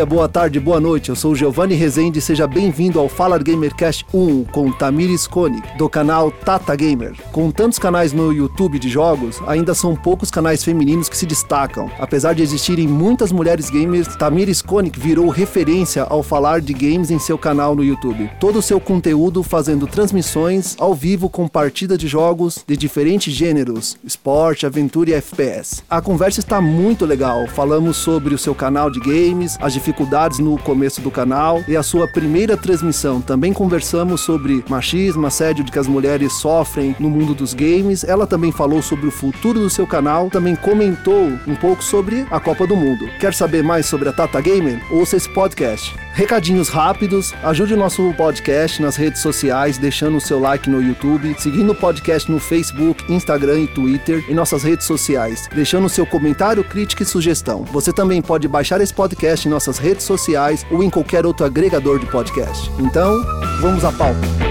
Dia, boa tarde, boa noite. Eu sou Giovanni Rezende e seja bem-vindo ao Fala Gamercast 1 com Tamires Koenig, do canal Tata Gamer. Com tantos canais no YouTube de jogos, ainda são poucos canais femininos que se destacam. Apesar de existirem muitas mulheres gamers, Tamires Koenig virou referência ao falar de games em seu canal no YouTube. Todo o seu conteúdo fazendo transmissões ao vivo com partidas de jogos de diferentes gêneros, esporte, aventura e FPS. A conversa está muito legal. Falamos sobre o seu canal de games, as dificuldades no começo do canal e a sua primeira transmissão. Também conversamos sobre machismo, assédio de que as mulheres sofrem no mundo dos games. Ela também falou sobre o futuro do seu canal, também comentou um pouco sobre a Copa do Mundo. Quer saber mais sobre a Tata Gamer? Ouça esse podcast. Recadinhos rápidos, ajude o nosso podcast nas redes sociais, deixando o seu like no YouTube, seguindo o podcast no Facebook, Instagram e Twitter e nossas redes sociais, deixando o seu comentário, crítica e sugestão. Você também pode baixar esse podcast em nossas redes sociais ou em qualquer outro agregador de podcast. Então, vamos à pauta.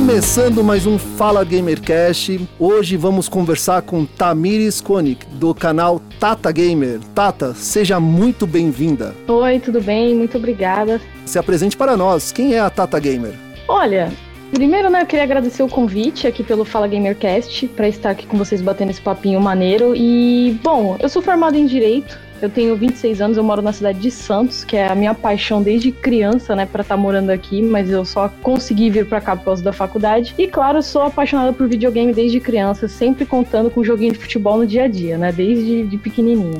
Começando mais um Fala Gamercast, hoje vamos conversar com Tamires Koenig, do canal Tata Gamer. Tata, seja muito bem-vinda. Oi, tudo bem? Muito obrigada. Se apresente para nós, quem é a Tata Gamer? Olha, Primeiro, né, eu queria agradecer o convite aqui pelo Fala Gamercast para estar aqui com vocês batendo esse papinho maneiro. E, bom, eu sou formado em Direito, eu tenho 26 anos, eu moro na cidade de Santos, que é a minha paixão desde criança, né, para estar tá morando aqui, mas eu só consegui vir para cá por causa da faculdade. E claro, sou apaixonada por videogame desde criança, sempre contando com joguinho de futebol no dia a dia, né, desde de.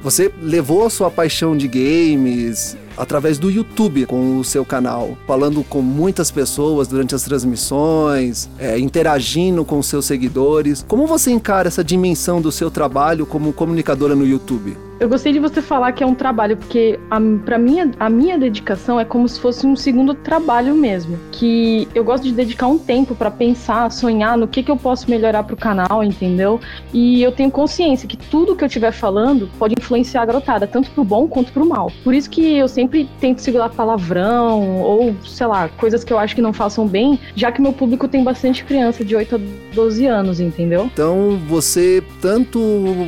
Você levou a sua paixão de games através do YouTube com o seu canal, falando com muitas pessoas durante as transmissões, é, interagindo com seus seguidores. Como você encara essa dimensão do seu trabalho como comunicadora no YouTube? Eu gostei de você falar que é um trabalho, porque a, pra minha, a minha dedicação é como se fosse um segundo trabalho mesmo. Que eu gosto de dedicar um tempo para pensar, sonhar no que, que eu posso melhorar pro canal, entendeu? E eu tenho consciência que tudo que eu estiver falando pode influenciar a garotada, tanto pro bom quanto pro mal. Por isso que eu sempre tento segurar palavrão, ou sei lá, coisas que eu acho que não façam bem, já que meu público tem bastante criança de 8 a 12 anos, entendeu? Então você tanto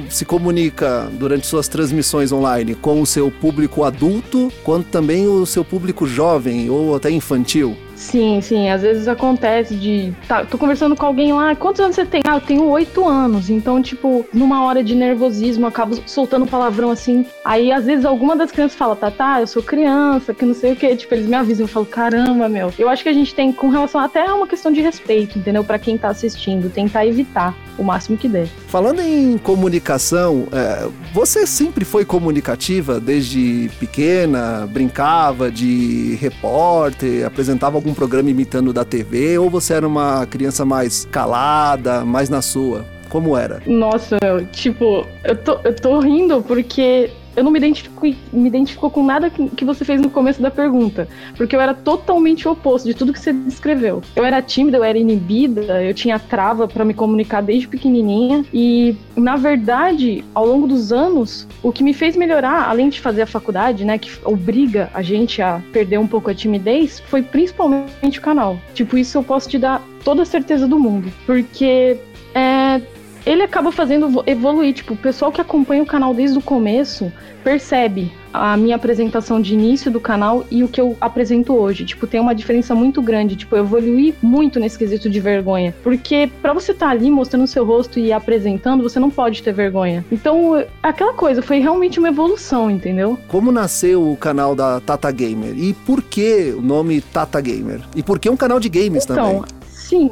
se comunica durante suas transmissões transmissões online com o seu público adulto, quanto também o seu público jovem ou até infantil? Sim, sim. Às vezes acontece de. Tá, tô conversando com alguém lá. Quantos anos você tem? Ah, eu tenho oito anos. Então, tipo, numa hora de nervosismo, eu acabo soltando palavrão assim. Aí, às vezes, alguma das crianças fala, tá, tá, eu sou criança, que não sei o que. Tipo, eles me avisam. Eu falo, caramba, meu. Eu acho que a gente tem, com relação até a uma questão de respeito, entendeu? Para quem tá assistindo, tentar evitar o máximo que der. Falando em comunicação, é, você sempre foi comunicativa desde pequena? Brincava de repórter, apresentava algum programa imitando da TV? Ou você era uma criança mais calada, mais na sua? Como era? Nossa, tipo, eu tô, eu tô rindo porque eu não me identifico, me identifico com nada que, você fez no começo da pergunta, porque eu era totalmente oposto de tudo que você descreveu. Eu era tímida, eu era inibida, eu tinha trava para me comunicar desde pequenininha e, na verdade, ao longo dos anos, o que me fez melhorar, além de fazer a faculdade, né, que obriga a gente a perder um pouco a timidez, foi principalmente o canal. Tipo, isso eu posso te dar toda a certeza do mundo, porque é, ele acaba fazendo evoluir. Tipo, o pessoal que acompanha o canal desde o começo percebe a minha apresentação de início do canal e o que eu apresento hoje. Tipo, tem uma diferença muito grande. Tipo, eu evoluí muito nesse quesito de vergonha. Porque para você estar tá ali mostrando o seu rosto e apresentando, você não pode ter vergonha. Então, aquela coisa foi realmente uma evolução, entendeu? Como nasceu o canal da Tata Gamer? E por que o nome Tata Gamer? E por que um canal de games então, também? Sim,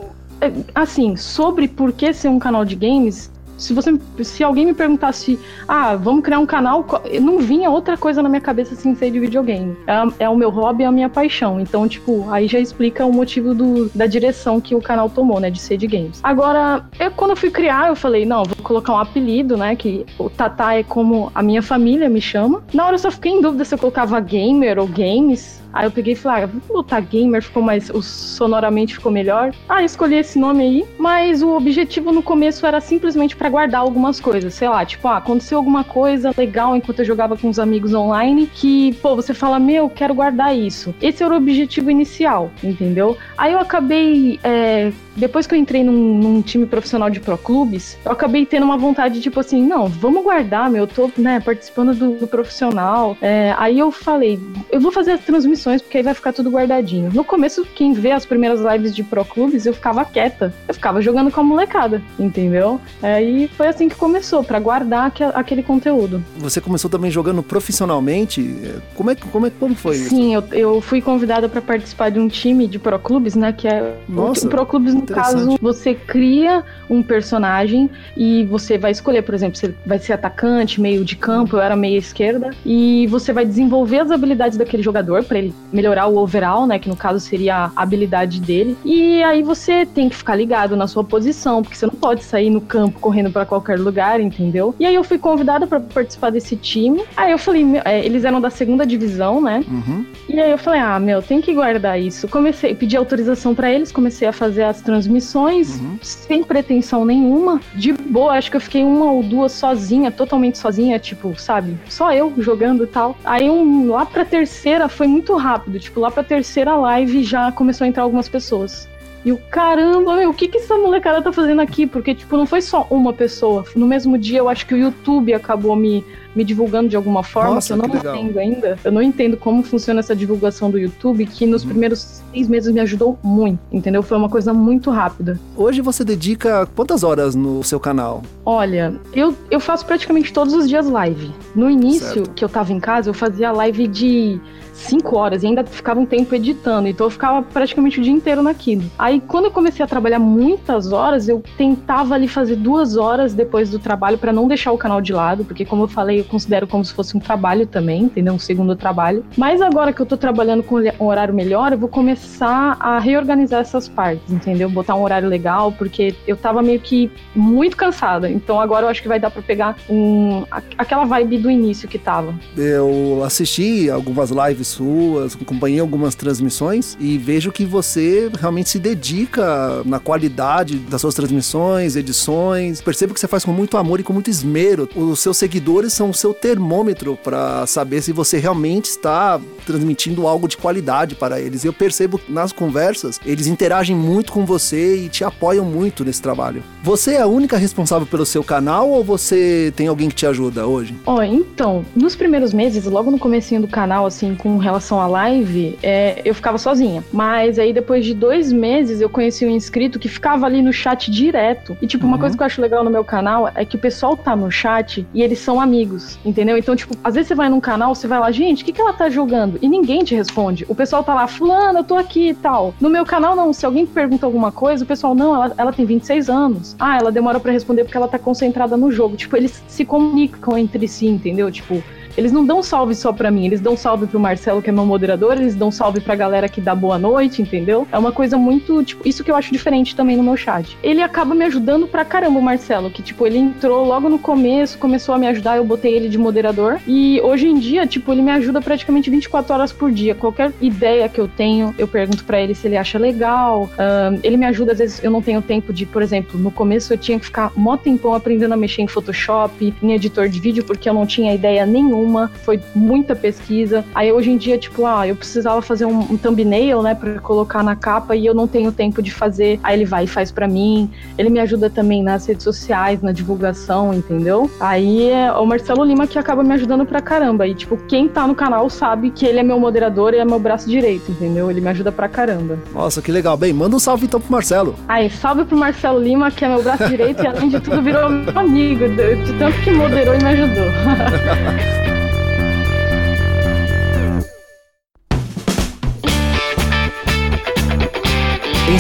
assim, sobre por que ser um canal de games, se você se alguém me perguntasse, ah, vamos criar um canal, não vinha outra coisa na minha cabeça sem ser de videogame. É, é o meu hobby, é a minha paixão. Então, tipo, aí já explica o motivo do, da direção que o canal tomou, né, de ser de games. Agora, eu quando eu fui criar, eu falei, não, vou colocar um apelido, né, que o Tata é como a minha família me chama. Na hora eu só fiquei em dúvida se eu colocava gamer ou games. Aí eu peguei e falei, ah, vou botar gamer, ficou mais. Sonoramente ficou melhor. Ah, escolhi esse nome aí. Mas o objetivo no começo era simplesmente para guardar algumas coisas, sei lá, tipo, ah, aconteceu alguma coisa legal enquanto eu jogava com os amigos online que, pô, você fala, meu, quero guardar isso. Esse era o objetivo inicial, entendeu? Aí eu acabei, é, depois que eu entrei num, num, time profissional de pro clubes, eu acabei tendo uma vontade, tipo assim, não, vamos guardar, meu, eu tô, né, participando do, do profissional. É, aí eu falei, eu vou fazer as transmissões, porque aí vai ficar tudo guardadinho. No começo, quem vê as primeiras lives de pro clubes, eu ficava quieta. Eu ficava jogando com a molecada, entendeu? Aí foi assim que começou, para guardar aquele conteúdo. Você começou também jogando profissionalmente? Como é, como é como foi Sim, isso? Sim, eu, eu fui convidada para participar de um time de pro clubes, né, que é Nossa, o pro clubes no caso, você cria um personagem e você vai escolher, por exemplo, você vai ser atacante, meio de campo, eu era meia esquerda, e você vai desenvolver as habilidades daquele jogador para ele melhorar o overall, né, que no caso seria a habilidade dele. E aí você tem que ficar ligado na sua posição, porque você não pode sair no campo correndo para qualquer lugar, entendeu? E aí eu fui convidada para participar desse time. Aí eu falei, é, eles eram da segunda divisão, né? Uhum. E aí eu falei, ah, meu, tem que guardar isso. Comecei, pedi autorização para eles, comecei a fazer as transmissões uhum. sem pretensão nenhuma. De boa, acho que eu fiquei uma ou duas sozinha, totalmente sozinha, tipo, sabe? Só eu jogando e tal. Aí um, lá pra terceira foi muito rápido, tipo, lá pra terceira live já começou a entrar algumas pessoas. E o caramba, meu, o que que essa molecada tá fazendo aqui? Porque, tipo, não foi só uma pessoa. No mesmo dia, eu acho que o YouTube acabou me, me divulgando de alguma forma, Nossa, que eu não que entendo ainda. Eu não entendo como funciona essa divulgação do YouTube, que nos uhum. primeiros seis meses me ajudou muito, entendeu? Foi uma coisa muito rápida. Hoje você dedica quantas horas no seu canal? Olha, eu, eu faço praticamente todos os dias live. No início, certo. que eu tava em casa, eu fazia live de cinco horas e ainda ficava um tempo editando, então eu ficava praticamente o dia inteiro naquilo. Aí quando eu comecei a trabalhar muitas horas, eu tentava ali fazer duas horas depois do trabalho para não deixar o canal de lado, porque como eu falei, eu considero como se fosse um trabalho também, entendeu? Um segundo trabalho. Mas agora que eu tô trabalhando com um horário melhor, eu vou começar a reorganizar essas partes, entendeu? Botar um horário legal, porque eu tava meio que muito cansada. Então agora eu acho que vai dar para pegar um, aquela vibe do início que tava. Eu assisti algumas lives suas, acompanhei algumas transmissões e vejo que você realmente se dedica na qualidade das suas transmissões, edições. Percebo que você faz com muito amor e com muito esmero. Os seus seguidores são o seu termômetro para saber se você realmente está transmitindo algo de qualidade para eles. Eu percebo nas conversas, eles interagem muito com você e te apoiam muito nesse trabalho. Você é a única responsável pelo seu canal ou você tem alguém que te ajuda hoje? Ó, oh, então, nos primeiros meses, logo no comecinho do canal, assim, com relação à live, é, eu ficava sozinha. Mas aí depois de dois meses eu conheci um inscrito que ficava ali no chat direto. E tipo, uma uhum. coisa que eu acho legal no meu canal é que o pessoal tá no chat e eles são amigos, entendeu? Então, tipo, às vezes você vai num canal, você vai lá, gente, o que, que ela tá jogando? E ninguém te responde. O pessoal tá lá, fulano, eu tô aqui e tal. No meu canal, não. Se alguém pergunta alguma coisa, o pessoal, não, ela, ela tem 26 anos. Ah, ela demora para responder porque ela tá concentrada no jogo. Tipo, eles se comunicam entre si, entendeu? Tipo, eles não dão salve só pra mim, eles dão salve pro Marcelo, que é meu moderador, eles dão salve pra galera que dá boa noite, entendeu? É uma coisa muito, tipo, isso que eu acho diferente também no meu chat. Ele acaba me ajudando pra caramba, o Marcelo, que, tipo, ele entrou logo no começo, começou a me ajudar, eu botei ele de moderador. E hoje em dia, tipo, ele me ajuda praticamente 24 horas por dia. Qualquer ideia que eu tenho, eu pergunto para ele se ele acha legal. Um, ele me ajuda, às vezes eu não tenho tempo de, por exemplo, no começo eu tinha que ficar mó tempão aprendendo a mexer em Photoshop, em editor de vídeo, porque eu não tinha ideia nenhuma nenhuma, foi muita pesquisa. Aí hoje em dia, tipo, ah, eu precisava fazer um, um thumbnail, né, para colocar na capa e eu não tenho tempo de fazer. Aí ele vai e faz para mim. Ele me ajuda também nas redes sociais, na divulgação, entendeu? Aí é o Marcelo Lima que acaba me ajudando pra caramba. E, tipo, quem tá no canal sabe que ele é meu moderador e é meu braço direito, entendeu? Ele me ajuda pra caramba. Nossa, que legal. Bem, manda um salve então pro Marcelo. Aí, salve pro Marcelo Lima, que é meu braço direito e além de tudo virou meu amigo, de tanto que moderou e me ajudou.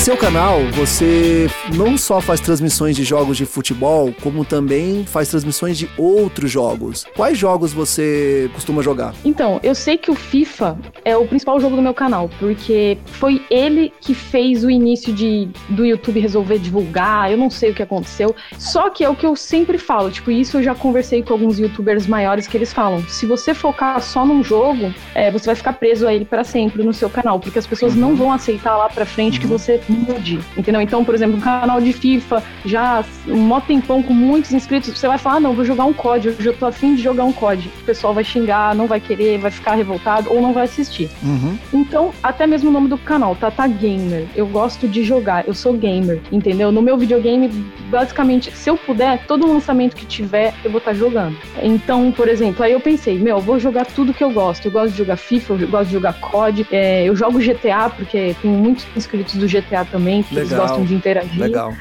seu canal, você não só faz transmissões de jogos de futebol, como também faz transmissões de outros jogos. Quais jogos você costuma jogar? Então, eu sei que o FIFA é o principal jogo do meu canal, porque foi ele que fez o início de, do YouTube resolver divulgar, eu não sei o que aconteceu. Só que é o que eu sempre falo, tipo, isso eu já conversei com alguns youtubers maiores que eles falam: se você focar só num jogo, é, você vai ficar preso a ele para sempre no seu canal, porque as pessoas uhum. não vão aceitar lá pra frente uhum. que você você mude, entendeu? Então, por exemplo, um canal de FIFA, já um mó tempão com muitos inscritos, você vai falar, ah, não, vou jogar um COD, hoje eu tô afim de jogar um COD. O pessoal vai xingar, não vai querer, vai ficar revoltado ou não vai assistir. Uhum. Então, até mesmo o nome do canal, Tata Gamer. Eu gosto de jogar, eu sou gamer, entendeu? No meu videogame, basicamente, se eu puder, todo lançamento que tiver, eu vou estar tá jogando. Então, por exemplo, aí eu pensei, meu, eu vou jogar tudo que eu gosto. Eu gosto de jogar FIFA, eu gosto de jogar COD, é, eu jogo GTA, porque tem muitos inscritos do GTA também, que Legal. eles gostam de interagir. Legal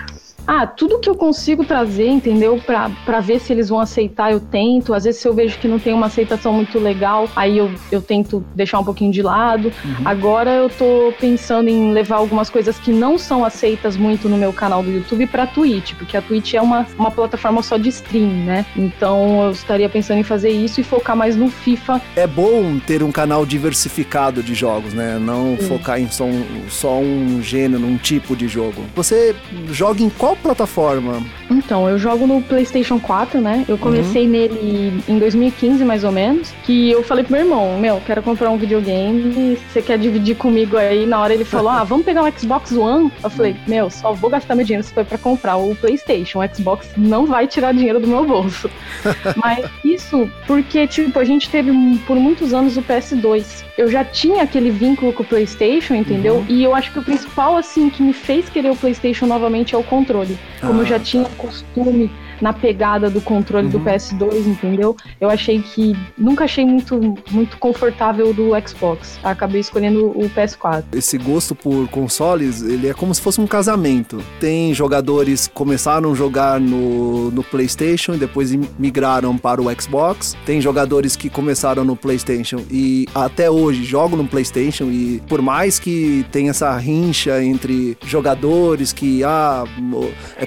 ah, tudo que eu consigo trazer, entendeu? Pra, pra ver se eles vão aceitar, eu tento. Às vezes, se eu vejo que não tem uma aceitação muito legal, aí eu, eu tento deixar um pouquinho de lado. Uhum. Agora eu tô pensando em levar algumas coisas que não são aceitas muito no meu canal do YouTube pra Twitch, porque a Twitch é uma, uma plataforma só de stream, né? Então eu estaria pensando em fazer isso e focar mais no FIFA. É bom ter um canal diversificado de jogos, né? Não Sim. focar em só um, só um gênero, um tipo de jogo. Você joga em qual plataforma? Então, eu jogo no PlayStation 4, né? Eu comecei uhum. nele em 2015, mais ou menos. Que eu falei pro meu irmão: Meu, quero comprar um videogame. Você quer dividir comigo aí? Na hora ele falou: Ah, vamos pegar um Xbox One? Eu falei: Meu, só vou gastar meu dinheiro se for pra comprar o PlayStation. O Xbox não vai tirar dinheiro do meu bolso. Mas isso porque, tipo, a gente teve por muitos anos o PS2 eu já tinha aquele vínculo com o PlayStation, entendeu? Uhum. E eu acho que o principal, assim, que me fez querer o PlayStation novamente é o controle. Como ah, eu já tinha tá. costume na pegada do controle uhum. do PS2, entendeu? Eu achei que. Nunca achei muito, muito confortável do Xbox. Acabei escolhendo o PS4. Esse gosto por consoles, ele é como se fosse um casamento. Tem jogadores que começaram a jogar no, no PlayStation e depois migraram para o Xbox. Tem jogadores que começaram no PlayStation e até hoje jogam no PlayStation. E por mais que tenha essa rincha entre jogadores que, ah,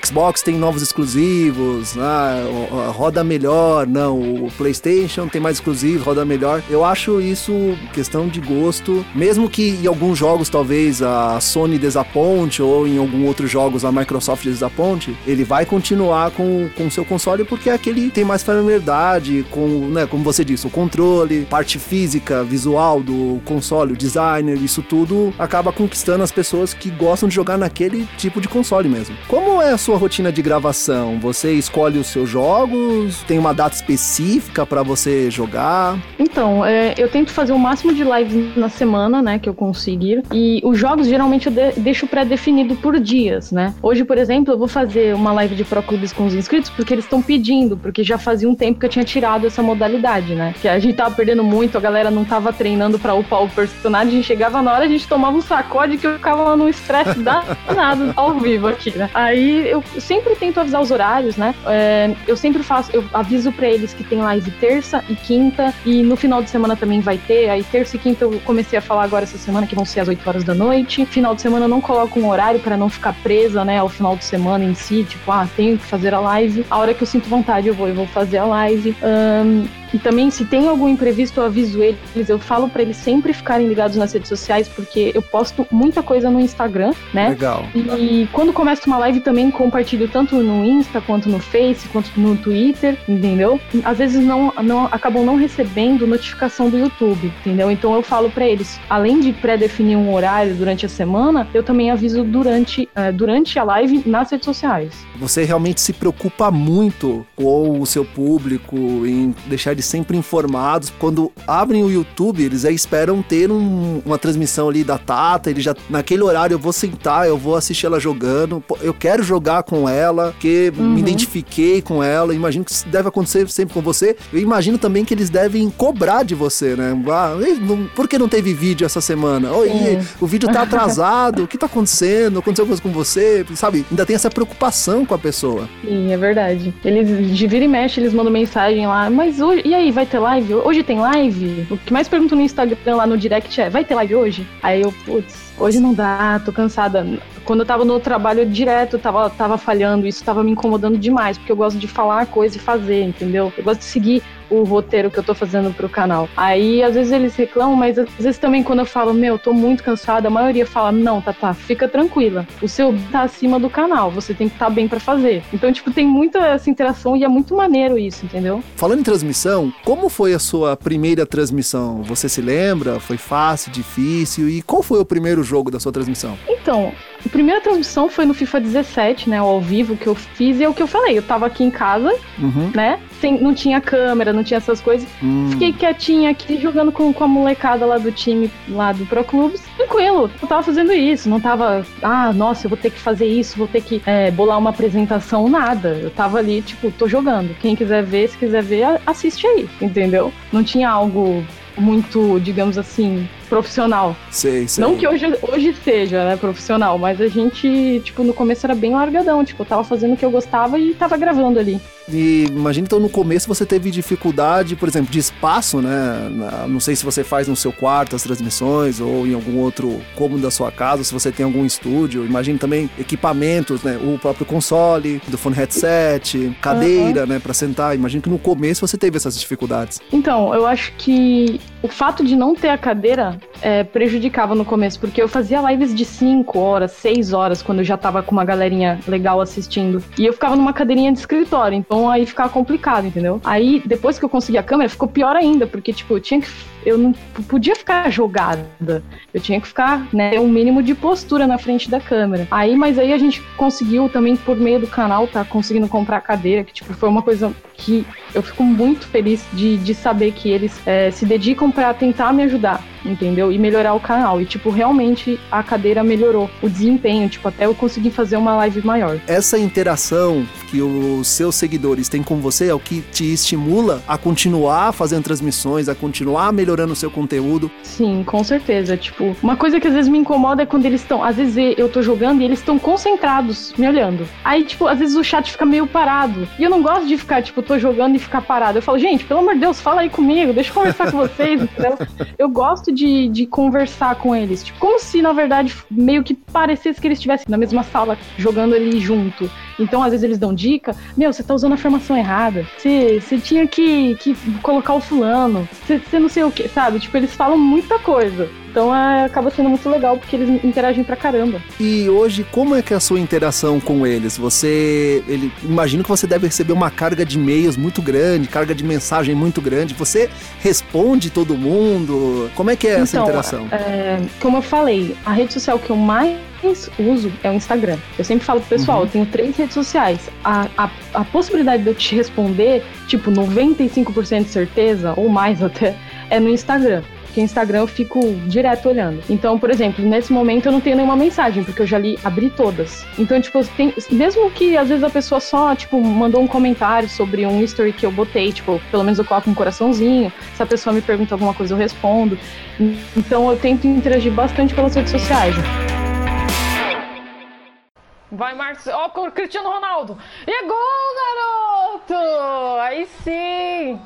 Xbox tem novos exclusivos ah, roda melhor, não, o PlayStation tem mais exclusivos, roda melhor. Eu acho isso questão de gosto, mesmo que em alguns jogos talvez a Sony desaponte ou em alguns outros jogos a Microsoft desaponte, ele vai continuar com o seu console porque é aquele tem mais familiaridade com, né, como você disse, o controle, parte física, visual do console, o designer, isso tudo acaba conquistando as pessoas que gostam de jogar naquele tipo de console mesmo. Como é a sua rotina de gravação? Você escolhe os seus jogos? Tem uma data específica para você jogar? Então, é, eu tento fazer o máximo de lives na semana, né, que eu conseguir. E os jogos geralmente eu de deixo pré-definido por dias, né? Hoje, por exemplo, eu vou fazer uma live de Pro Clubes com os inscritos porque eles estão pedindo, porque já fazia um tempo que eu tinha tirado essa modalidade, né? Que a gente tava perdendo muito, a galera não tava treinando para upar o personagem, a gente chegava na hora, a gente tomava um sacode que eu ficava no estresse danado ao vivo aqui, né? Aí eu sempre tento avisar os horários, né? É, eu sempre faço, eu aviso para eles que tem live terça e quinta, e no final de semana também vai ter. Aí terça e quinta eu comecei a falar agora essa semana que vão ser às 8 horas da noite. Final de semana eu não coloco um horário para não ficar presa, né, ao final de semana em si, tipo, ah, tenho que fazer a live. A hora que eu sinto vontade eu vou e vou fazer a live. Um, e também, se tem algum imprevisto, eu aviso eles. Eu falo para eles sempre ficarem ligados nas redes sociais, porque eu posto muita coisa no Instagram, né? Legal. E quando começo uma live também compartilho tanto no Insta, quanto no Face, quanto no Twitter, entendeu? Às vezes não, não acabam não recebendo notificação do YouTube, entendeu? Então eu falo para eles, além de pré-definir um horário durante a semana, eu também aviso durante, uh, durante a live nas redes sociais. Você realmente se preocupa muito com o seu público em deixar de eles sempre informados. Quando abrem o YouTube, eles aí esperam ter um, uma transmissão ali da Tata. Ele já naquele horário eu vou sentar, eu vou assistir ela jogando. Eu quero jogar com ela, porque uhum. me identifiquei com ela. Imagino que isso deve acontecer sempre com você. Eu imagino também que eles devem cobrar de você, né? Ah, por que não teve vídeo essa semana? Oi, o vídeo tá atrasado. o que tá acontecendo? Aconteceu coisa com você? Sabe? Ainda tem essa preocupação com a pessoa. Sim, é verdade. Eles de vira e mexe, eles mandam mensagem lá, mas hoje, e aí, vai ter live? Hoje tem live? O que mais pergunto no Instagram lá no direct é: vai ter live hoje? Aí eu, putz, hoje não dá, tô cansada. Quando eu tava no trabalho direto, tava, tava falhando, isso tava me incomodando demais, porque eu gosto de falar coisa e fazer, entendeu? Eu gosto de seguir o roteiro que eu tô fazendo pro canal. Aí, às vezes eles reclamam, mas às vezes também quando eu falo, meu, tô muito cansada, a maioria fala, não, tá, tá, fica tranquila. O seu tá acima do canal, você tem que estar tá bem para fazer. Então, tipo, tem muita essa interação e é muito maneiro isso, entendeu? Falando em transmissão, como foi a sua primeira transmissão? Você se lembra? Foi fácil, difícil? E qual foi o primeiro jogo da sua transmissão? Então, primeira transmissão foi no FIFA 17, né? Ao vivo que eu fiz e é o que eu falei. Eu tava aqui em casa, uhum. né? Sem, não tinha câmera, não tinha essas coisas. Hum. Fiquei quietinha aqui jogando com, com a molecada lá do time, lá do Pro Clubes. Tranquilo, eu tava fazendo isso. Não tava, ah, nossa, eu vou ter que fazer isso, vou ter que é, bolar uma apresentação, nada. Eu tava ali, tipo, tô jogando. Quem quiser ver, se quiser ver, assiste aí, entendeu? Não tinha algo muito, digamos assim, profissional. Sei, sei. Não que hoje, hoje seja, né, profissional, mas a gente, tipo, no começo era bem largadão, tipo, eu tava fazendo o que eu gostava e tava gravando ali. E imagina então no começo você teve dificuldade, por exemplo, de espaço, né? Não sei se você faz no seu quarto as transmissões ou em algum outro cômodo da sua casa, se você tem algum estúdio. Imagina também equipamentos, né? O próprio console, do fone headset, cadeira, uhum. né, para sentar. Imagina que no começo você teve essas dificuldades. Então, eu acho que o fato de não ter a cadeira é, prejudicava no começo, porque eu fazia lives de 5 horas, 6 horas, quando eu já tava com uma galerinha legal assistindo. E eu ficava numa cadeirinha de escritório, então aí ficava complicado, entendeu? Aí, depois que eu consegui a câmera, ficou pior ainda, porque, tipo, eu tinha que eu não podia ficar jogada. Eu tinha que ficar, né, um mínimo de postura na frente da câmera. Aí, mas aí a gente conseguiu também por meio do canal tá conseguindo comprar cadeira, que tipo foi uma coisa que eu fico muito feliz de, de saber que eles é, se dedicam para tentar me ajudar entendeu? E melhorar o canal. E, tipo, realmente a cadeira melhorou o desempenho, tipo, até eu conseguir fazer uma live maior. Essa interação que os seus seguidores têm com você é o que te estimula a continuar fazendo transmissões, a continuar melhorando o seu conteúdo. Sim, com certeza. Tipo, uma coisa que às vezes me incomoda é quando eles estão, às vezes eu tô jogando e eles estão concentrados me olhando. Aí, tipo, às vezes o chat fica meio parado. E eu não gosto de ficar, tipo, tô jogando e ficar parado. Eu falo, gente, pelo amor de Deus, fala aí comigo, deixa eu conversar com vocês, entendeu? Eu gosto de, de conversar com eles. Tipo, como se, na verdade, meio que parecesse que eles estivessem na mesma sala jogando ali junto. Então, às vezes, eles dão dica. Meu, você tá usando a formação errada. Você, você tinha que, que colocar o fulano. Você, você não sei o que, sabe? Tipo, eles falam muita coisa. Então é, acaba sendo muito legal porque eles interagem pra caramba. E hoje, como é que é a sua interação com eles? Você. Ele, imagino que você deve receber uma carga de e-mails muito grande, carga de mensagem muito grande. Você responde todo mundo? Como é que é essa então, interação? É, como eu falei, a rede social que eu mais uso é o Instagram. Eu sempre falo pro pessoal, uhum. eu tenho três redes sociais. A, a, a possibilidade de eu te responder, tipo, 95% de certeza, ou mais até, é no Instagram porque Instagram eu fico direto olhando. Então, por exemplo, nesse momento eu não tenho nenhuma mensagem, porque eu já li, abri todas. Então, tipo, tem, mesmo que às vezes a pessoa só, tipo, mandou um comentário sobre um history que eu botei, tipo, pelo menos eu coloco um coraçãozinho. Se a pessoa me pergunta alguma coisa, eu respondo. Então, eu tento interagir bastante pelas redes sociais. Vai, Marcos. Ó, oh, Cristiano Ronaldo. E gol, garoto! Aí sim!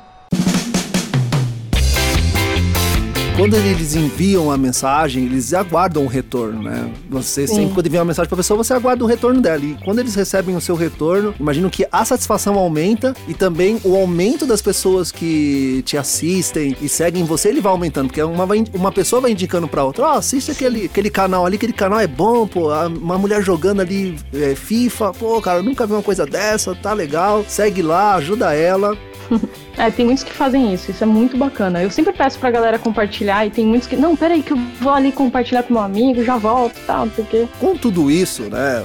Quando eles enviam a mensagem, eles aguardam o retorno, né? Você Sim. sempre, quando envia uma mensagem pra pessoa, você aguarda o retorno dela. E quando eles recebem o seu retorno, imagino que a satisfação aumenta e também o aumento das pessoas que te assistem e seguem você, ele vai aumentando. Porque uma, uma pessoa vai indicando pra outra: Ó, oh, assiste aquele, aquele canal ali, aquele canal é bom, pô. Uma mulher jogando ali é, FIFA, pô, cara, eu nunca vi uma coisa dessa, tá legal. Segue lá, ajuda ela. É, tem muitos que fazem isso, isso é muito bacana. Eu sempre peço pra galera compartilhar e tem muitos que, não, peraí, que eu vou ali compartilhar com meu amigo, já volto e tal, porque. Com tudo isso, né?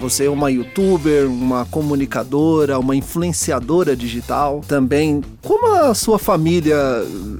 Você é uma youtuber, uma comunicadora, uma influenciadora digital também. Como a sua família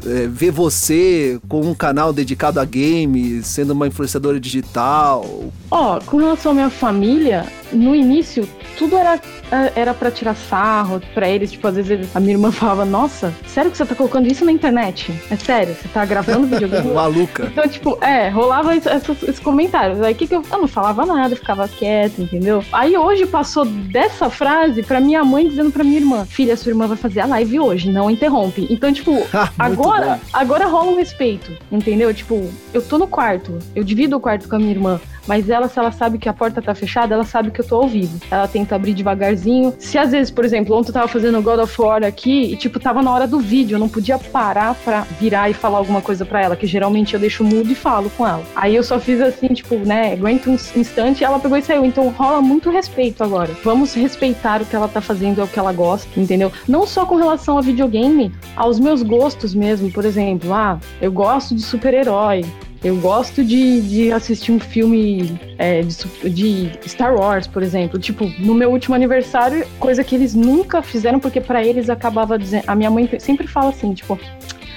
é, vê você com um canal dedicado a games, sendo uma influenciadora digital? Ó, oh, com relação à minha família, no início, tudo era é, era para tirar sarro para eles, tipo, às vezes a minha irmã falava, nossa, sério que você tá colocando isso na internet? É sério, você tá gravando videogame? Maluca. Então, tipo, é, rolava esses, esses comentários. Aí que, que eu, eu não falava nada, ficava quieta, entendeu? Aí hoje passou dessa frase pra minha mãe dizendo pra minha irmã, filha, sua irmã vai fazer a live hoje, não interrompe. Então, tipo, agora, agora rola um respeito, entendeu? Tipo, eu tô no quarto, eu divido o quarto com a minha irmã. Mas ela, se ela sabe que a porta tá fechada, ela sabe que eu tô ao vivo. Ela tenta abrir devagarzinho. Se às vezes, por exemplo, ontem eu tava fazendo God of War aqui e, tipo, tava na hora do vídeo, eu não podia parar pra virar e falar alguma coisa pra ela, que geralmente eu deixo mudo e falo com ela. Aí eu só fiz assim, tipo, né, aguento um instante e ela pegou e saiu. Então rola muito respeito agora. Vamos respeitar o que ela tá fazendo, é o que ela gosta, entendeu? Não só com relação a videogame, aos meus gostos mesmo. Por exemplo, ah, eu gosto de super-herói Eu gosto de, de assistir um filme é, de, de, Star Wars, por exemplo. Tipo, no meu último aniversário, coisa que eles nunca fizeram, porque para eles acabava dizendo. A minha mãe sempre fala assim, tipo,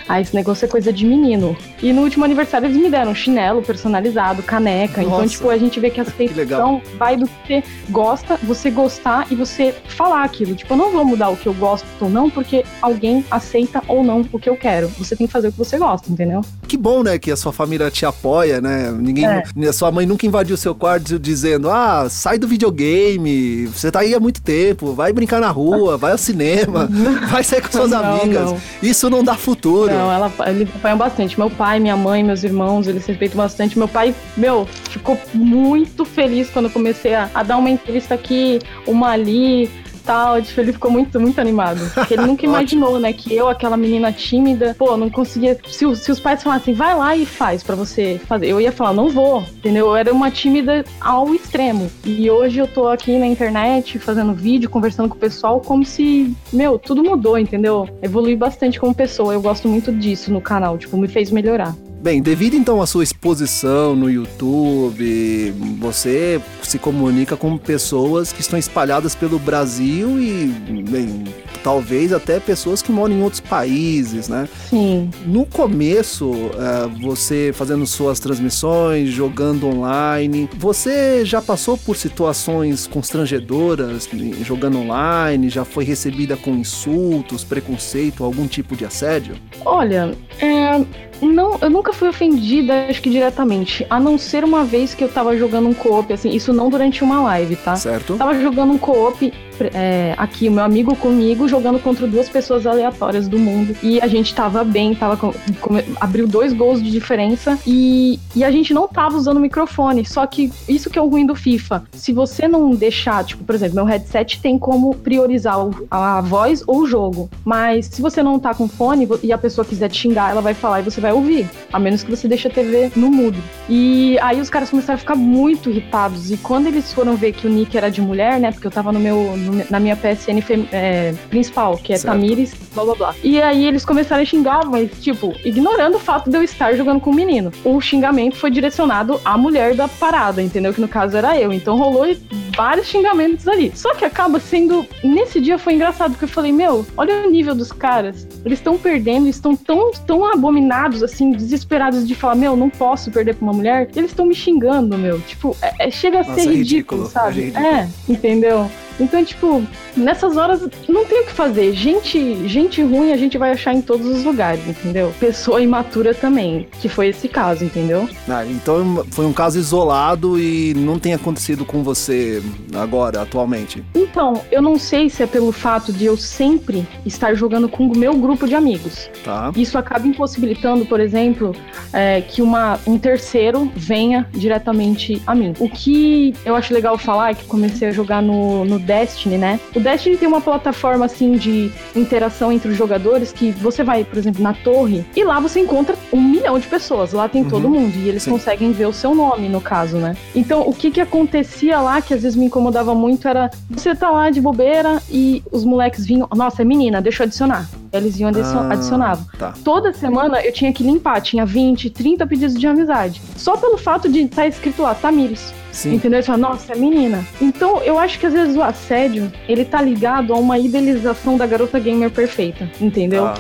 ah, esse negócio é coisa de menino. E no último aniversário eles me deram chinelo personalizado, caneca. Então, Nossa. Então, tipo, a gente vê que a aceitação vai do que você gosta, você gostar e você falar aquilo. Tipo, eu não vou mudar o que eu gosto ou não, porque alguém aceita ou não o que eu quero. Você tem que fazer o que você gosta, entendeu? Que bom, né, que a sua família te apoia, né? Ninguém, é. a sua mãe nunca invadiu seu quarto dizendo: "Ah, sai do videogame, você tá aí há muito tempo, vai brincar na rua, vai ao cinema, vai sair com suas não, amigas". Não. Isso não dá futuro. Não, ela, eles apoiam bastante. Meu pai, minha mãe, meus irmãos, eles respeitam bastante. Meu pai, meu, ficou muito feliz quando eu comecei a, a dar uma entrevista aqui, uma ali tal. Tipo, ele ficou muito, muito animado. Porque ele nunca imaginou, né, que eu, aquela menina tímida, pô, não conseguia. Se, se os pais falassem, vai lá e faz para você fazer, eu ia falar, não vou, entendeu? Eu era uma tímida ao extremo. E hoje eu tô aqui na internet fazendo vídeo, conversando com o pessoal, como se, meu, tudo mudou, entendeu? Evolui bastante como pessoa. Eu gosto muito disso no canal, tipo, me fez melhorar. Bem, devido então à sua exposição no YouTube, você se comunica com pessoas que estão espalhadas pelo Brasil e, bem, talvez até pessoas que moram em outros países, né? Sim. No começo, é, você fazendo suas transmissões, jogando online, você já passou por situações constrangedoras jogando online? Já foi recebida com insultos, preconceito, algum tipo de assédio? Olha, é, não, eu nunca fui ofendida, acho que diretamente. A não ser uma vez que eu tava jogando um co-op, assim, isso não durante uma live, tá? Certo. Tava jogando um co-op é, aqui, o meu amigo comigo, jogando contra duas pessoas aleatórias do mundo. E a gente tava bem, tava com, com, abriu dois gols de diferença e, e a gente não tava usando microfone. Só que isso que é o ruim do FIFA. Se você não deixar, tipo, por exemplo, meu headset tem como priorizar a voz ou o jogo. Mas se você não tá com fone e a pessoa quiser te xingar, ela vai falar e você vai ouvir, a menos que você deixe a TV no mudo. E aí os caras começaram a ficar muito irritados. E quando eles foram ver que o nick era de mulher, né? Porque eu tava no meu, na minha PSN é, principal, que é certo. Tamires, blá blá blá. E aí eles começaram a xingar, mas, tipo, ignorando o fato de eu estar jogando com um menino. O xingamento foi direcionado à mulher da parada, entendeu? Que no caso era eu. Então rolou vários xingamentos ali. Só que acaba sendo. Nesse dia foi engraçado, porque eu falei, meu, olha o nível dos caras. Eles estão perdendo, estão tão, tão abominados, assim, desesperados de falar, meu, não posso perder pra uma mulher. Eles estão me xingando, meu. Tipo, é, é, chega a Nossa, ser ridículo, ridículo, sabe? É, ridículo. é, entendeu? Então, tipo, nessas horas não tem o que fazer. Gente, gente ruim a gente vai achar em todos os lugares, entendeu? Pessoa imatura também, que foi esse caso, entendeu? Ah, então foi um caso isolado e não tem acontecido com você agora, atualmente. Então, eu não sei se é pelo fato de eu sempre estar jogando com o meu grupo de amigos. Tá. Isso acaba impossibilitando, por exemplo, é, que uma, um terceiro venha diretamente a mim. O que eu acho legal falar é que comecei a jogar no, no Destiny, né? O Destiny tem uma plataforma assim de interação entre os jogadores que você vai, por exemplo, na torre e lá você encontra um milhão de pessoas. Lá tem uhum. todo mundo e eles Sim. conseguem ver o seu nome, no caso, né? Então, o que que acontecia lá que às vezes me incomodava muito era você tá lá de bobeira e os moleques vinham, nossa, é menina, deixa eu adicionar. Eles iam ah, adicionavam. Tá. Toda semana eu tinha que limpar, tinha 20, 30 pedidos de amizade. Só pelo fato de estar tá escrito lá, Tamires. Sim. Entendeu? Você fala, nossa, é menina. Então, eu acho que às vezes o assédio, ele tá ligado a uma idealização da garota gamer perfeita, entendeu? Ah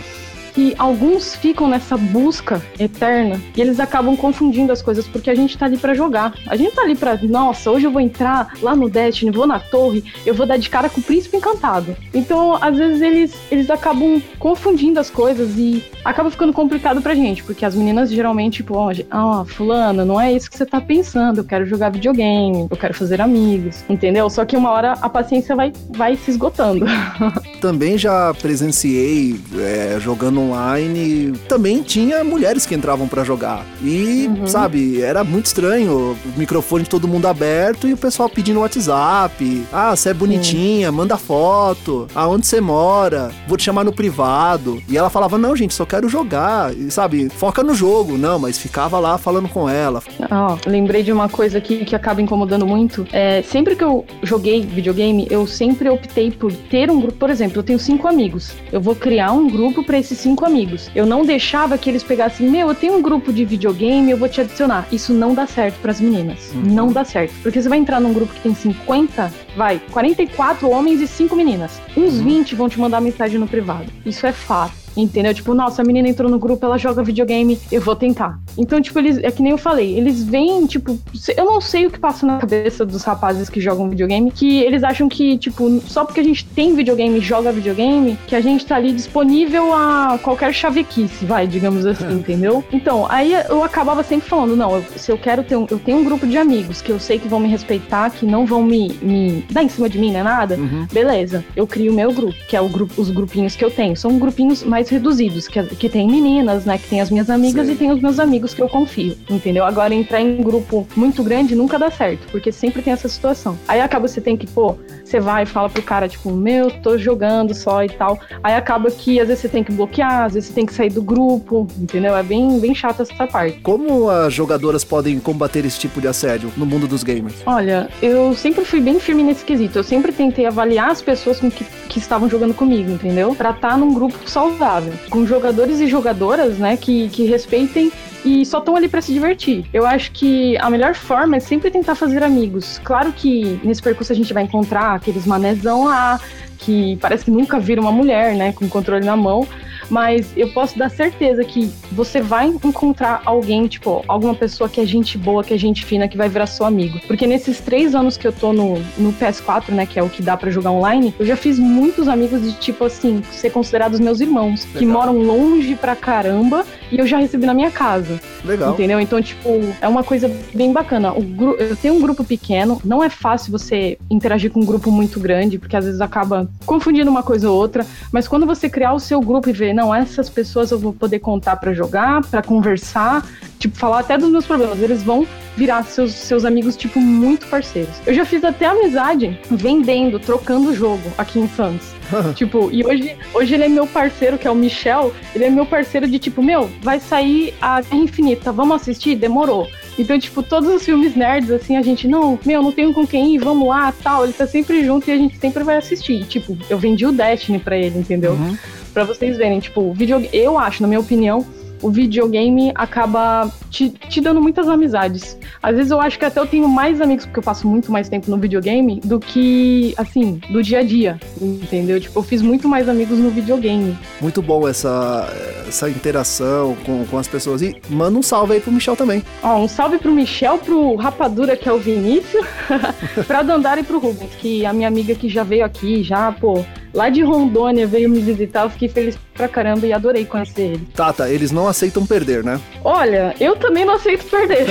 que alguns ficam nessa busca eterna e eles acabam confundindo as coisas porque a gente tá ali para jogar. A gente tá ali para, nossa, hoje eu vou entrar lá no Destiny, vou na torre, eu vou dar de cara com o príncipe encantado. Então, às vezes eles eles acabam confundindo as coisas e acaba ficando complicado pra gente, porque as meninas geralmente, tipo, oh, fulana, não é isso que você tá pensando, eu quero jogar videogame, eu quero fazer amigos, entendeu? Só que uma hora a paciência vai vai se esgotando. Também já presenciei é, jogando online, também tinha mulheres que entravam para jogar. E, uhum. sabe, era muito estranho. O microfone de todo mundo aberto e o pessoal pedindo WhatsApp. Ah, você é bonitinha, manda foto. Aonde você mora? Vou te chamar no privado. E ela falava: Não, gente, só quero jogar. E, sabe, foca no jogo. Não, mas ficava lá falando com ela. Oh, lembrei de uma coisa aqui que acaba incomodando muito. É, sempre que eu joguei videogame, eu sempre optei por ter um grupo. Por exemplo, eu tenho cinco amigos. Eu vou criar um grupo para esses cinco cinco amigos. Eu não deixava que eles pegassem, meu, eu tenho um grupo de videogame, eu vou te adicionar. Isso não dá certo para as meninas. Uhum. Não dá certo. Porque você vai entrar num grupo que tem 50, vai, 44 homens e 5 meninas. Uns uhum. 20 vão te mandar mensagem no privado. Isso é fato. Entendeu? Tipo, nossa, a menina entrou no grupo, ela joga videogame, eu vou tentar. Então, tipo, eles, é que nem eu falei, eles vêm, tipo, eu não sei o que passa na cabeça dos rapazes que jogam videogame, que eles acham que, tipo, só porque a gente tem videogame e joga videogame, que a gente tá ali disponível a qualquer chavequice, vai, digamos assim, é. entendeu? Então, aí eu acabava sempre falando, não, eu, se eu quero ter um, eu tenho um grupo de amigos que eu sei que vão me respeitar, que não vão me, me dar em cima de mim, né, nada, uhum. beleza, eu crio o meu grupo, que é o grupo, os grupinhos que eu tenho. São grupinhos mais mais reduzidos, que, que tem meninas, né? Que tem as minhas amigas Sim. e tem os meus amigos que eu confio, entendeu? Agora, entrar em grupo muito grande nunca dá certo, porque sempre tem essa situação. Aí acaba você tem que, pô, você vai e fala pro cara, tipo, meu, tô jogando só e tal. Aí acaba que às vezes você tem que bloquear, às vezes você tem que sair do grupo, entendeu? É bem, bem chato essa parte. Como as jogadoras podem combater esse tipo de assédio no mundo dos gamers? Olha, eu sempre fui bem firme nesse quesito. Eu sempre tentei avaliar as pessoas com que, que estavam jogando comigo, entendeu? Pra estar tá num grupo saudável com jogadores e jogadoras, né, que, que respeitem e só estão ali para se divertir. Eu acho que a melhor forma é sempre tentar fazer amigos. Claro que nesse percurso a gente vai encontrar aqueles manezão lá, que parece que nunca viram uma mulher, né, com controle na mão, mas eu posso dar certeza que você vai encontrar alguém, tipo, alguma pessoa que é gente boa, que é gente fina, que vai virar seu amigo. Porque nesses três anos que eu tô no, no PS4, né, que é o que dá para jogar online, eu já fiz muitos amigos de, tipo assim, ser considerados meus irmãos, Legal. que moram longe pra caramba e eu já recebi na minha casa. Legal. Entendeu? Então, tipo, é uma coisa bem bacana. O gru... Eu tenho um grupo pequeno, não é fácil você interagir com um grupo muito grande, porque às vezes acaba confundindo uma coisa ou outra, mas quando você criar o seu grupo e ver, não, essas pessoas eu vou poder contar para jogar, para conversar, tipo, falar até dos meus problemas, eles vão virar seus, seus amigos, tipo, muito parceiros. Eu já fiz até amizade vendendo, trocando jogo aqui em Santos. tipo, e hoje, hoje ele é meu parceiro, que é o Michel, ele é meu parceiro de tipo, meu, vai sair a Guerra Infinita, vamos assistir? Demorou. Então, tipo, todos os filmes nerds, assim, a gente, não, meu, não tenho com quem ir, vamos lá, tal. Ele tá sempre junto e a gente sempre vai assistir. E, tipo, eu vendi o Destiny pra ele, entendeu? Uhum. Pra vocês verem, tipo, video... eu acho, na minha opinião, o videogame acaba te, te, dando muitas amizades. Às vezes eu acho que até eu tenho mais amigos, porque eu passo muito mais tempo no videogame, do que, assim, do dia a dia, entendeu? Tipo, eu fiz muito mais amigos no videogame. Muito bom essa, essa interação com, com as pessoas. E manda um salve aí pro Michel também. Ó, um salve pro Michel, pro Rapadura, que é o Vinícius, pra Dandara e pro Rubens, que a minha amiga que já veio aqui, já, pô, lá de Rondônia veio me visitar, eu fiquei feliz pra caramba e adorei conhecer ele. Tata, eles não aceitam perder, né? Olha, eu também não aceito perder.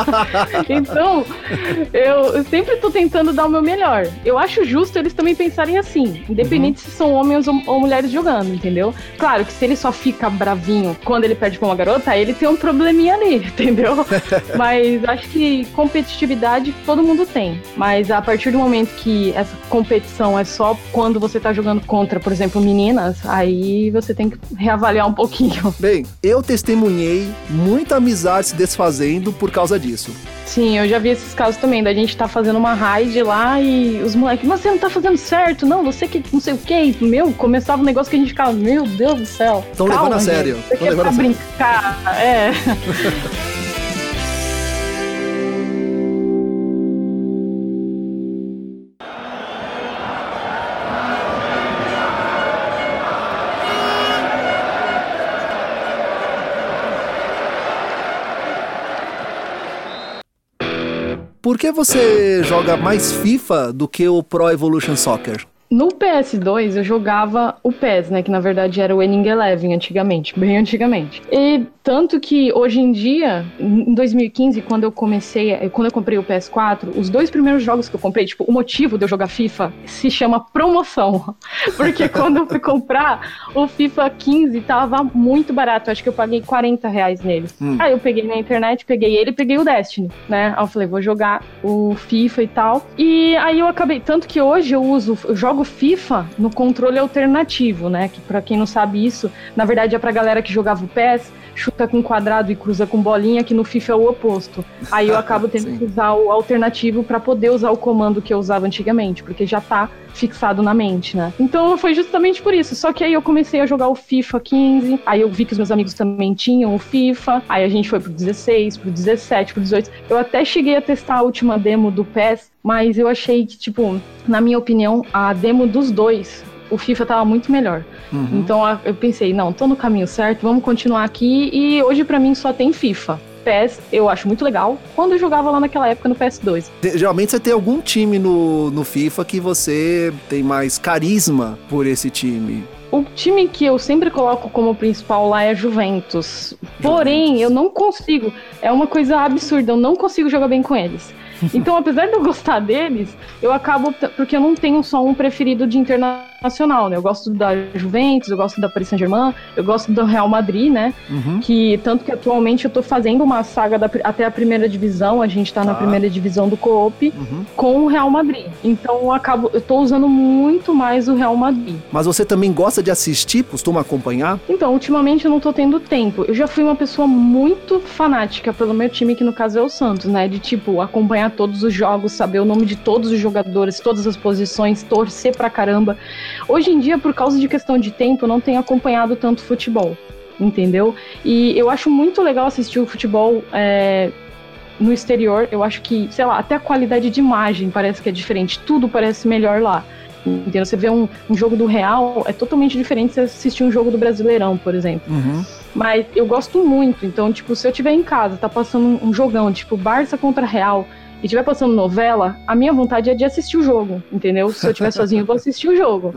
então, eu sempre tô tentando dar o meu melhor. Eu acho justo eles também pensarem assim, independente uhum. se são homens ou, ou, mulheres jogando, entendeu? Claro que se ele só fica bravinho quando ele perde com uma garota, ele tem um probleminha ali, entendeu? Mas acho que competitividade todo mundo tem. Mas a partir do momento que essa competição é só quando você tá jogando contra, por exemplo, meninas, aí você tem que reavaliar um pouquinho. Bem, eu testemunhei muita amizade se desfazendo por causa disso. Sim, eu já vi esses casos também, da gente tá fazendo uma raid lá e os moleques, mas você não tá fazendo certo, não, você que não sei o que, meu, começava um negócio que a gente ficava, meu Deus do céu. Estão levando a sério. Estão levando a sério. brincar, é. Por que você joga mais FIFA do que o Pro Evolution Soccer? No PS2 eu jogava o PES, né? Que na verdade era o Winning Eleven antigamente, bem antigamente. E tanto que hoje em dia, em 2015, quando eu comecei, quando eu comprei o PS4, os dois primeiros jogos que eu comprei, tipo, o motivo de eu jogar FIFA se chama promoção. Porque quando eu fui comprar, o FIFA 15 tava muito barato. Acho que eu paguei 40 reais nele. Hum. Aí eu peguei na internet, peguei ele peguei o Destiny, né? Aí eu falei, vou jogar o FIFA e tal. E aí eu acabei, tanto que hoje eu uso, eu jogo jogo FIFA no controle alternativo, né? Que para quem não sabe isso, na verdade é pra galera que jogava o PES, chuta com quadrado e cruza com bolinha, que no FIFA é o oposto. Aí eu acabo tendo que usar o alternativo para poder usar o comando que eu usava antigamente, porque já tá fixado na mente, né? Então foi justamente por isso. Só que aí eu comecei a jogar o FIFA 15, aí eu vi que os meus amigos também tinham o FIFA, aí a gente foi pro 16, pro 17, pro 18. Eu até cheguei a testar a última demo do PES, mas eu achei que, tipo, na minha opinião, a demo dos dois o FIFA tava muito melhor. Uhum. Então eu pensei, não, tô no caminho certo, vamos continuar aqui. E hoje para mim só tem FIFA. PES eu acho muito legal. Quando eu jogava lá naquela época no PS2. Geralmente você tem algum time no, no FIFA que você tem mais carisma por esse time. O time que eu sempre coloco como principal lá é Juventus. Porém, Juventus. eu não consigo. É uma coisa absurda, eu não consigo jogar bem com eles. Então, apesar de eu gostar deles, eu acabo. Porque eu não tenho só um preferido de internacional, né? Eu gosto da Juventus, eu gosto da Paris Saint-Germain, eu gosto do Real Madrid, né? Uhum. Que tanto que atualmente eu tô fazendo uma saga da, até a primeira divisão, a gente tá, tá. na primeira divisão do Coop uhum. com o Real Madrid. Então eu acabo. Eu tô usando muito mais o Real Madrid. Mas você também gosta de assistir, costuma acompanhar? Então, ultimamente eu não tô tendo tempo. Eu já fui uma pessoa muito fanática pelo meu time, que no caso é o Santos, né? De tipo, acompanhar acompanhar todos os jogos, saber o nome de todos os jogadores, todas as posições, torcer pra caramba. Hoje em dia, por causa de questão de tempo, eu não tenho acompanhado tanto futebol, entendeu? E eu acho muito legal assistir o futebol. É, no exterior, eu acho que, sei lá, até a qualidade de imagem parece que é diferente, tudo parece melhor lá. Entendeu? Você vê um, um jogo do Real, é totalmente diferente você assistir um jogo do Brasileirão, por exemplo. Uhum. Mas eu gosto muito, então, tipo, se eu tiver em casa, tá passando um jogão, tipo, Barça contra Real, e estiver passando novela, a minha vontade é de assistir o jogo, entendeu? Se eu estiver sozinho, eu vou assistir o jogo.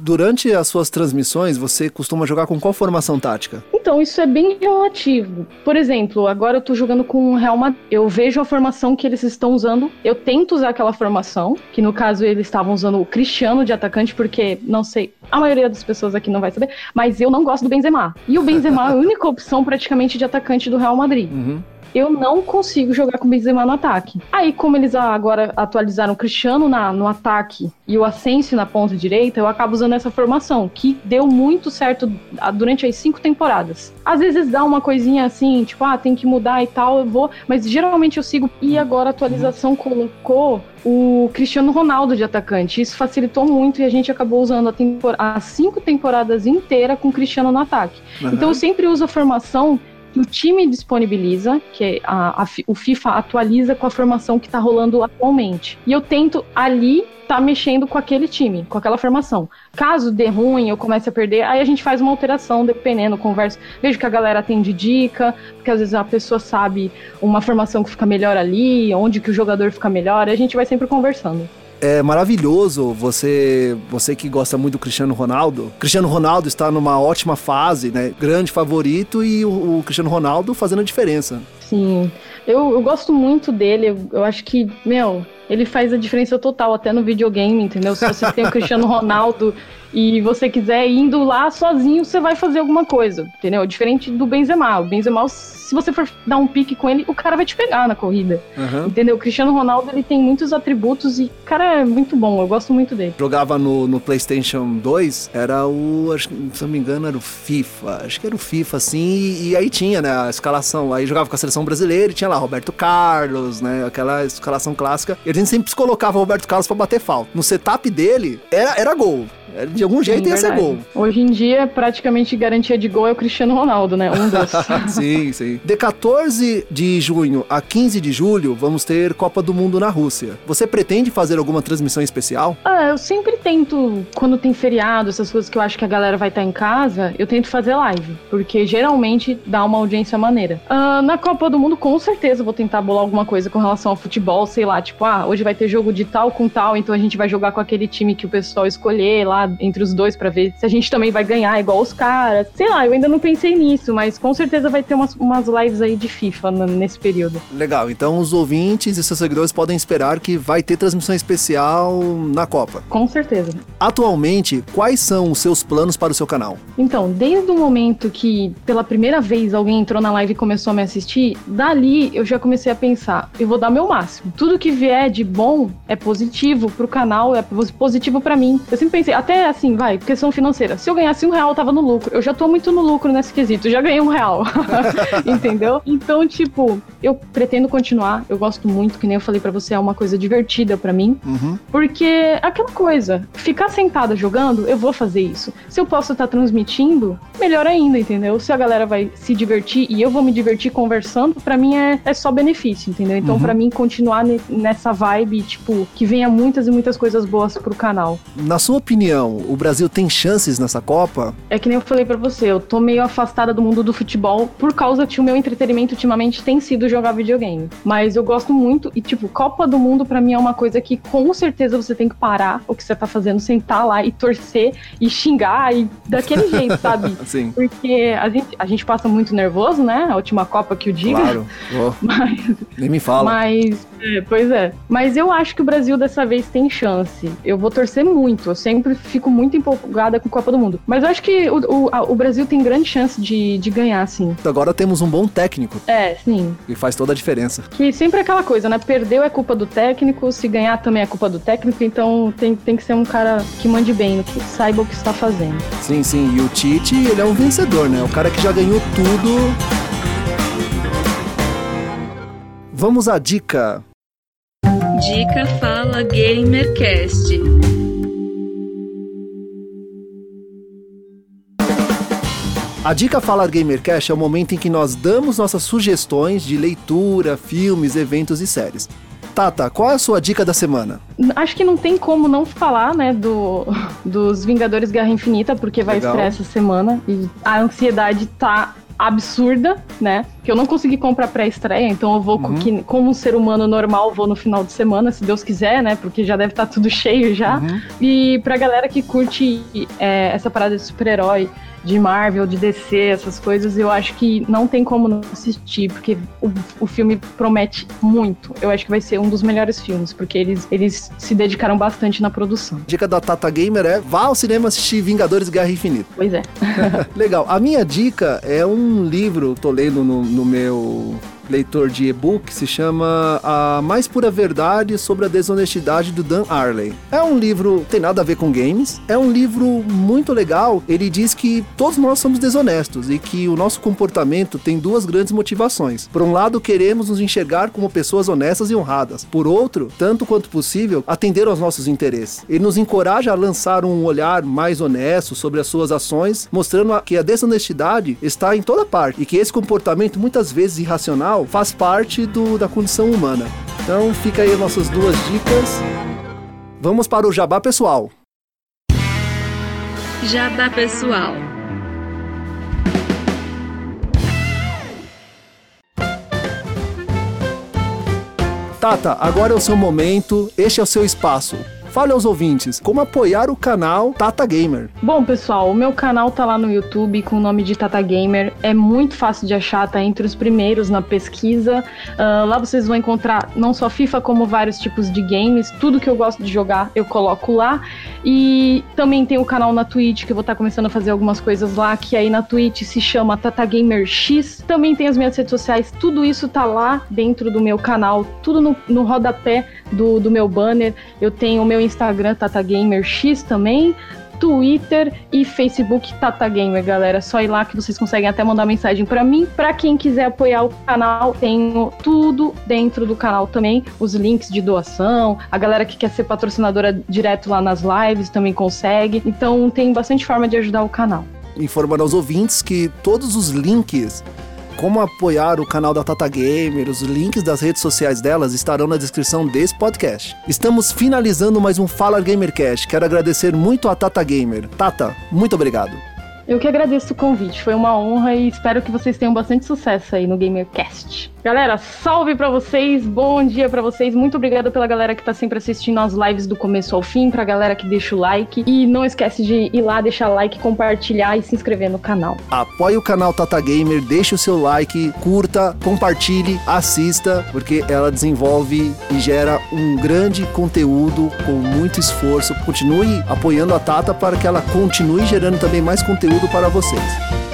Durante as suas transmissões, você costuma jogar com qual formação tática? Então, isso é bem relativo. Por exemplo, agora eu tô jogando com o Real Madrid. Eu vejo a formação que eles estão usando, eu tento usar aquela formação, que no caso eles estavam usando o Cristiano de atacante, porque, não sei, a maioria das pessoas aqui não vai saber, mas eu não gosto do Benzema. E o Benzema é a única opção praticamente de atacante do Real Madrid. Uhum eu não consigo jogar com o Benzema no ataque. Aí, como eles agora atualizaram o Cristiano na, no ataque e o Asensio na ponta direita, eu acabo usando essa formação, que deu muito certo durante as cinco temporadas. Às vezes dá uma coisinha assim, tipo, ah, tem que mudar e tal, eu vou, mas geralmente eu sigo. E agora a atualização colocou o Cristiano Ronaldo de atacante. Isso facilitou muito e a gente acabou usando a tempor as cinco temporadas inteiras com o Cristiano no ataque. Uhum. Então eu sempre uso a formação que o time disponibiliza, que a, a, o FIFA atualiza com a formação que está rolando atualmente. E eu tento ali tá mexendo com aquele time, com aquela formação. Caso dê ruim, eu comece a perder, aí a gente faz uma alteração, dependendo, converso. Vejo que a galera tem de dica, porque às vezes a pessoa sabe uma formação que fica melhor ali, onde que o jogador fica melhor, a gente vai sempre conversando é maravilhoso você você que gosta muito do Cristiano Ronaldo. Cristiano Ronaldo está numa ótima fase, né? Grande favorito e o, o Cristiano Ronaldo fazendo a diferença. Sim, eu, eu gosto muito dele. Eu, eu acho que, meu, ele faz a diferença total, até no videogame, entendeu? Se você tem o Cristiano Ronaldo e você quiser indo lá sozinho, você vai fazer alguma coisa, entendeu? Diferente do Benzema. O Benzema, se você for dar um pique com ele, o cara vai te pegar na corrida, uhum. entendeu? O Cristiano Ronaldo, ele tem muitos atributos e, cara, é muito bom, eu gosto muito dele. Jogava no, no PlayStation 2, era o, acho, se não me engano, era o FIFA, acho que era o FIFA, assim, e, e aí tinha, né, a escalação, aí jogava com a seleção brasileira e tinha lá Roberto Carlos, né, aquela escalação clássica, e a gente sempre colocava o Roberto Carlos para bater falta. No setup dele, era, era gol. De algum jeito Sim, ia verdade. ser gol. Hoje em dia, praticamente garantia de gol é o Cristiano Ronaldo, né? Um dos. sim, sim. De 14 de junho a 15 de julho, vamos ter Copa do Mundo na Rússia. Você pretende fazer alguma transmissão especial? Ah, eu sempre tento, quando tem feriado, essas coisas que eu acho que a galera vai estar em casa, eu tento fazer live. Porque geralmente dá uma audiência maneira. Ah, na Copa do Mundo, com certeza, vou tentar bolar alguma coisa com relação ao futebol, sei lá, tipo, ah, hoje vai ter jogo de tal com tal, então a gente vai jogar com aquele time que o pessoal escolher lá lá entre os dois para ver se a gente também vai ganhar igual os caras. Sei lá, eu ainda não pensei nisso, mas com certeza vai ter umas, umas lives aí de FIFA nesse período. Legal, então os ouvintes e seus seguidores podem esperar que vai ter transmissão especial na Copa. Com certeza. Atualmente, quais são os seus planos para o seu canal? Então, desde o momento que pela primeira vez alguém entrou na live e começou a me assistir, dali eu já comecei a pensar, eu vou dar meu máximo. Tudo que vier de bom é positivo pro canal, é positivo para mim. Eu sempre pensei, até assim, vai, questão financeira. Se eu ganhasse um real, eu tava no lucro. Eu já tô muito no lucro nesse quesito, já ganhei um real. Entendeu? Então, tipo, eu pretendo continuar. Eu gosto muito, que nem eu falei para você, é uma coisa divertida para mim. Uhum. Porque aquela coisa, ficar sentada jogando, eu vou fazer isso. Se eu posso estar tá transmitindo, melhor ainda, entendeu? Se a galera vai se divertir e eu vou me divertir conversando, para mim é, é só benefício, entendeu? Então, uhum. para mim, continuar nessa vibe, tipo, que venha muitas e muitas coisas boas pro canal. Na sua opinião, o Brasil tem chances nessa Copa? É que nem eu falei para você, eu tô meio afastada do mundo do futebol por causa que o meu entretenimento ultimamente tem sido jogar videogame. Mas eu gosto muito e, tipo, Copa do Mundo para mim é uma coisa que com certeza você tem que parar o que você tá fazendo, sentar lá e torcer e xingar e daquele jeito, sabe? Sim. Porque a gente, a gente passa muito nervoso, né? A última Copa que eu digo. Claro. Oh. Mas, Nem me fala. Mas, é, pois é. Mas eu acho que o Brasil dessa vez tem chance. Eu vou torcer muito. Eu sempre fico muito empolgada com a Copa do Mundo. Mas eu acho que o, o, a, o Brasil tem grande chance de, de ganhar, sim. Agora temos um bom técnico. É, sim. E faz toda a diferença. Que sempre é aquela coisa, né? Perdeu é culpa do técnico, se ganhar também é culpa do técnico, então tem, tem que ser um cara que mande bem, que saiba o que está fazendo. Sim, sim. E o Tite, ele é um vencedor, né? O cara que já ganhou tudo. Vamos à dica. Dica Fala Gamercast. A Dica Fala Gamercast é o momento em que nós damos nossas sugestões de leitura, filmes, eventos e séries. Tata, qual é a sua dica da semana? Acho que não tem como não falar, né, do, dos Vingadores Guerra Infinita, porque vai Legal. estrear essa semana e a ansiedade tá absurda, né? Que eu não consegui comprar pré-estreia, então eu vou, uhum. como um ser humano normal, vou no final de semana, se Deus quiser, né? Porque já deve estar tá tudo cheio já. Uhum. E pra galera que curte é, essa parada de super-herói, de Marvel, de DC, essas coisas, eu acho que não tem como não assistir, porque o, o filme promete muito. Eu acho que vai ser um dos melhores filmes, porque eles, eles se dedicaram bastante na produção. Dica da Tata Gamer é vá ao cinema assistir Vingadores Guerra Infinita. Pois é. Legal. A minha dica é um livro, tô lendo no, no meu leitor de e-book, se chama A Mais Pura Verdade sobre a Desonestidade do Dan Arley. É um livro, tem nada a ver com games, é um livro muito legal. Ele diz que todos nós somos desonestos e que o nosso comportamento tem duas grandes motivações. Por um lado, queremos nos enxergar como pessoas honestas e honradas. Por outro, tanto quanto possível, atender aos nossos interesses. Ele nos encoraja a lançar um olhar mais honesto sobre as suas ações, mostrando que a desonestidade está em toda parte e que esse comportamento muitas vezes irracional faz parte do, da condição humana. Então fica aí nossas duas dicas. Vamos para o jabá pessoal. Jabá pessoal. Tata, agora é o seu momento, este é o seu espaço. Fale aos ouvintes como apoiar o canal Tata Gamer. Bom, pessoal, o meu canal tá lá no YouTube com o nome de Tata Gamer. É muito fácil de achar, tá entre os primeiros na pesquisa. Uh, lá vocês vão encontrar não só FIFA, como vários tipos de games. Tudo que eu gosto de jogar eu coloco lá. E também tem o canal na Twitch, que eu vou estar tá começando a fazer algumas coisas lá, que aí na Twitch se chama Tata Gamer X. Também tem as minhas redes sociais, tudo isso tá lá dentro do meu canal, tudo no, no rodapé do, do meu banner. Eu tenho o meu Instagram, TataGamerX também. Twitter e Facebook Tata Gamer, galera. Só ir lá que vocês conseguem até mandar mensagem para mim. Para quem quiser apoiar o canal, tenho tudo dentro do canal também, os links de doação. A galera que quer ser patrocinadora direto lá nas lives também consegue. Então tem bastante forma de ajudar o canal. Informando aos ouvintes que todos os links como apoiar o canal da Tata Gamer, os links das redes sociais delas estarão na descrição desse podcast. Estamos finalizando mais um Fala Gamercast. Quero agradecer muito a Tata Gamer. Tata, muito obrigado. Eu que agradeço o convite, foi uma honra e espero que vocês tenham bastante sucesso aí no Gamercast. Galera, salve pra vocês, bom dia pra vocês. Muito obrigada pela galera que tá sempre assistindo as lives do começo ao fim, pra galera que deixa o like. E não esquece de ir lá, deixar like, compartilhar e se inscrever no canal. Apoie o canal Tata Gamer, deixe o seu like, curta, compartilhe, assista, porque ela desenvolve e gera um grande conteúdo com muito esforço. Continue apoiando a Tata para que ela continue gerando também mais conteúdo para vocês.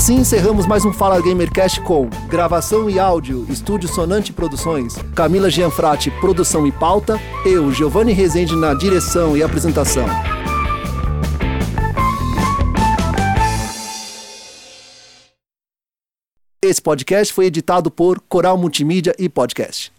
Assim encerramos mais um Fala Gamercast com gravação e áudio, Estúdio Sonante Produções, Camila Gianfrati, produção e pauta, eu, Giovanni Rezende, na direção e apresentação. Esse podcast foi editado por Coral Multimídia e Podcast.